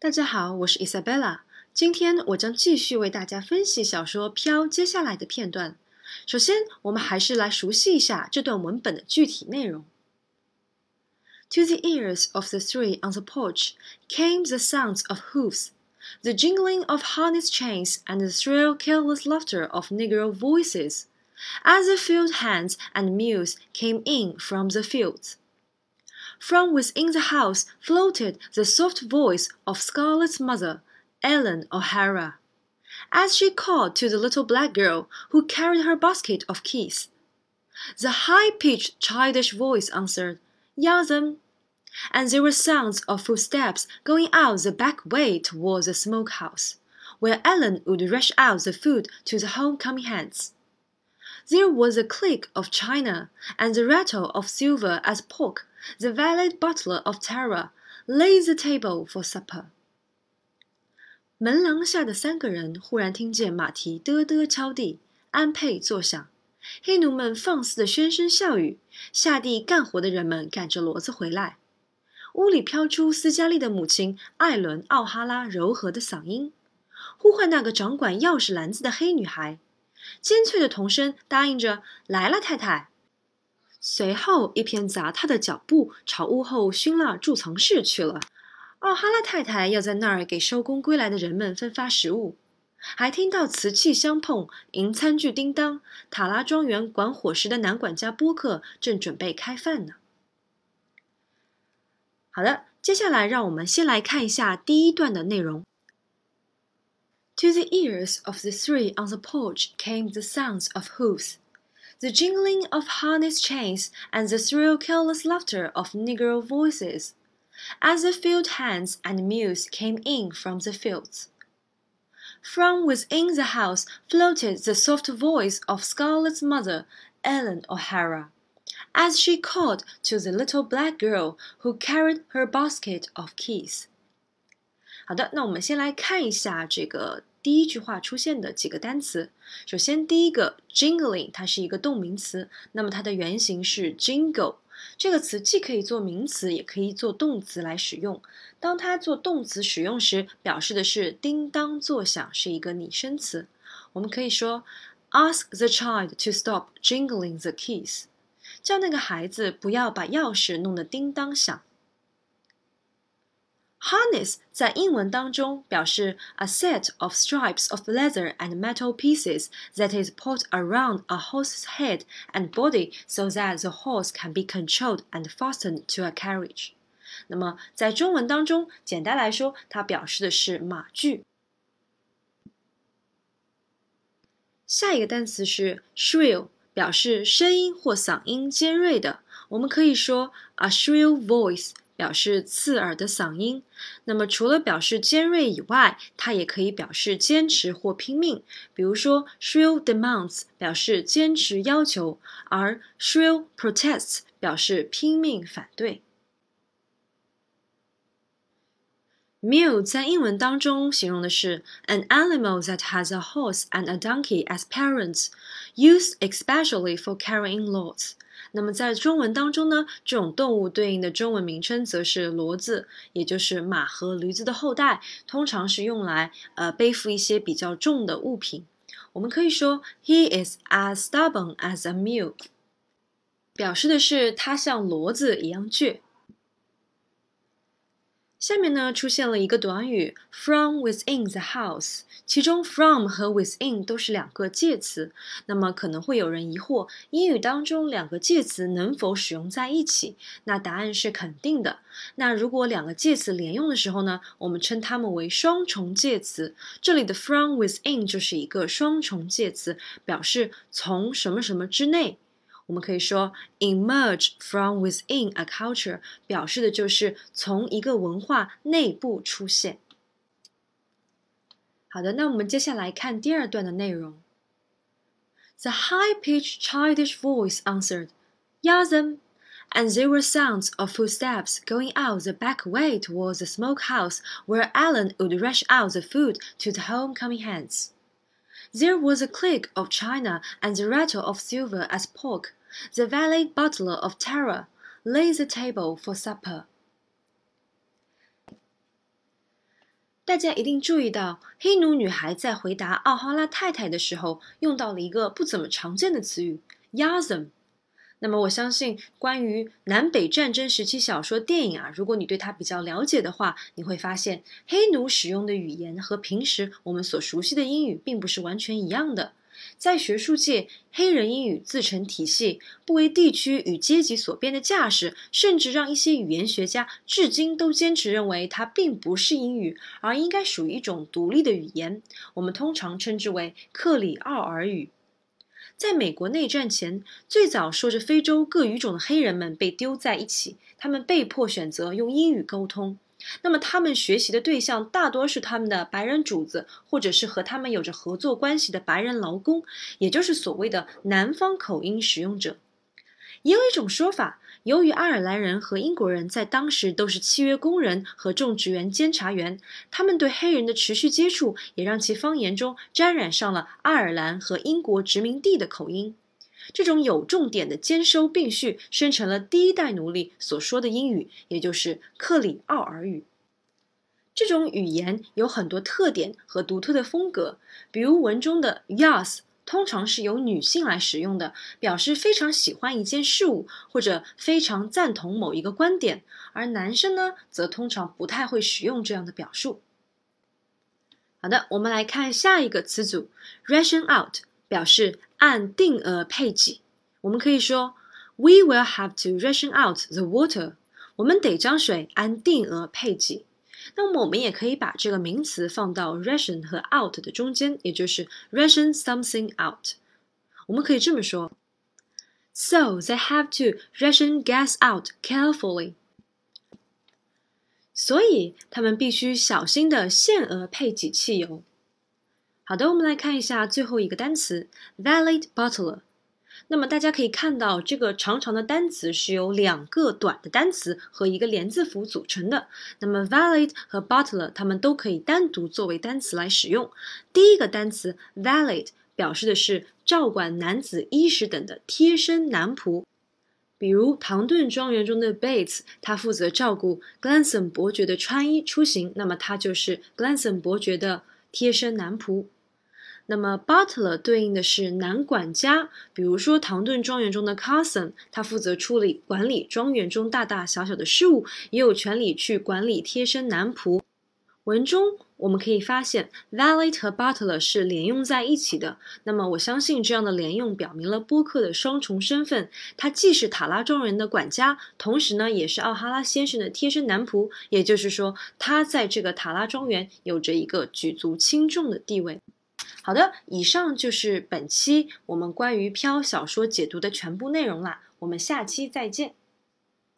大家好，我是 Isabella。今天我将继续为大家分析小说《飘》接下来的片段。首先，我们还是来熟悉一下这段文本的具体内容。To the ears of the three on the porch came the sounds of hoofs, the jingling of harness chains, and the shrill, careless laughter of negro voices, as the field hands and mules came in from the fields. From within the house floated the soft voice of Scarlett's mother, Ellen O'Hara, as she called to the little black girl who carried her basket of keys. The high-pitched childish voice answered, Yas'm. And there were sounds of footsteps going out the back way towards the smokehouse, where Ellen would rush out the food to the homecoming hands. There was a click of china and the rattle of silver as Pork the valet butler of Tara laid the table for supper. 门廊下的三个人忽然听见马蹄嘚嘚敲地，安佩作响，黑奴们放肆的喧声笑语，下地干活的人们赶着骡子回来。屋里飘出斯嘉丽的母亲艾伦·奥哈拉柔和的嗓音，呼唤那个掌管钥匙篮子的黑女孩。尖脆的童声答应着：“来了，太太。”随后，一片杂沓的脚步朝屋后熏蜡贮藏室去了。奥哈拉太太要在那儿给收工归来的人们分发食物，还听到瓷器相碰、银餐具叮当。塔拉庄园管伙食的男管家波克正准备开饭呢。好的，接下来让我们先来看一下第一段的内容。To the ears of the three on the porch came the sounds of hoofs. The jingling of harness chains, and the shrill, careless laughter of negro voices, as the field hands and mules came in from the fields. From within the house floated the soft voice of Scarlett's mother, Ellen O'Hara, as she called to the little black girl who carried her basket of keys. 好的，那我们先来看一下这个第一句话出现的几个单词，首先第一个 jingling，它是一个动名词，那么它的原型是 jingle。这个词既可以做名词，也可以做动词来使用。当它做动词使用时，表示的是叮当作响，是一个拟声词。我们可以说，ask the child to stop jingling the keys，叫那个孩子不要把钥匙弄得叮当响。Harness 在英文当中表示 a set of stripes of leather and metal pieces that is put around a horse's head and body so that the horse can be controlled and fastened to a carriage。那么在中文当中，简单来说，它表示的是马具。下一个单词是 shrill，表示声音或嗓音尖锐的。我们可以说 a shrill voice。 表示刺耳的嗓音。那么，除了表示尖锐以外，它也可以表示坚持或拼命。比如说，shrill demands 表示坚持要求，而 shrill protests 表示拼命反对。Mule 在英文当中形容的是 an animal that has a horse and a donkey as parents, used especially for carrying loads. 那么在中文当中呢，这种动物对应的中文名称则是骡子，也就是马和驴子的后代，通常是用来呃背负一些比较重的物品。我们可以说 He is as stubborn as a mule，表示的是他像骡子一样倔。下面呢出现了一个短语 from within the house，其中 from 和 within 都是两个介词。那么可能会有人疑惑，英语当中两个介词能否使用在一起？那答案是肯定的。那如果两个介词连用的时候呢，我们称它们为双重介词。这里的 from within 就是一个双重介词，表示从什么什么之内。我们可以说 emerge from within a culture，表示的就是从一个文化内部出现。好的，那我们接下来看第二段的内容。The high-pitched childish voice answered, "Yas'm." And there were sounds of footsteps going out the back way towards the smokehouse where Alan would rush out the food to the homecoming hands. There was a click of china and the rattle of silver as Pork, the valet butler of terror lays the table for supper. 大家一定注意到，黑奴女孩在回答奥哈拉太太的时候，用到了一个不怎么常见的词语 “yasm”。那么，我相信关于南北战争时期小说、电影啊，如果你对它比较了解的话，你会发现黑奴使用的语言和平时我们所熟悉的英语并不是完全一样的。在学术界，黑人英语自成体系，不为地区与阶级所变的架势，甚至让一些语言学家至今都坚持认为它并不是英语，而应该属于一种独立的语言。我们通常称之为克里奥尔语。在美国内战前，最早说着非洲各语种的黑人们被丢在一起，他们被迫选择用英语沟通。那么，他们学习的对象大多是他们的白人主子，或者是和他们有着合作关系的白人劳工，也就是所谓的南方口音使用者。也有一种说法，由于爱尔兰人和英国人在当时都是契约工人和种植园监察员，他们对黑人的持续接触，也让其方言中沾染上了爱尔兰和英国殖民地的口音。这种有重点的兼收并蓄，生成了第一代奴隶所说的英语，也就是克里奥尔语。这种语言有很多特点和独特的风格，比如文中的 “yas” 通常是由女性来使用的，表示非常喜欢一件事物或者非常赞同某一个观点，而男生呢，则通常不太会使用这样的表述。好的，我们来看下一个词组，“ration out”。表示按定额配给，我们可以说 We will have to ration out the water。我们得将水按定额配给。那么我们也可以把这个名词放到 ration 和 out 的中间，也就是 ration something out。我们可以这么说：So they have to ration gas out carefully。所以他们必须小心的限额配给汽油。 好的，我们来看一下最后一个单词 valet butler。那么大家可以看到，这个长长的单词是由两个短的单词和一个连字符组成的。那么 valet 和 butler 它们都可以单独作为单词来使用。第一个单词 valet 表示的是照管男子衣食等的贴身男仆，比如唐顿庄园中的 Bates，他负责照顾 Glanson 伯爵的穿衣出行，那么他就是 Glanson 伯爵的贴身男仆。那么，butler 对应的是男管家，比如说唐顿庄园中的 cousin，他负责处理管理庄园中大大小小的事务，也有权利去管理贴身男仆。文中我们可以发现，valet 和 butler 是连用在一起的。那么，我相信这样的连用表明了波克的双重身份，他既是塔拉庄园的管家，同时呢，也是奥哈拉先生的贴身男仆。也就是说，他在这个塔拉庄园有着一个举足轻重的地位。好的，以上就是本期我们关于飘小说解读的全部内容啦，我们下期再见。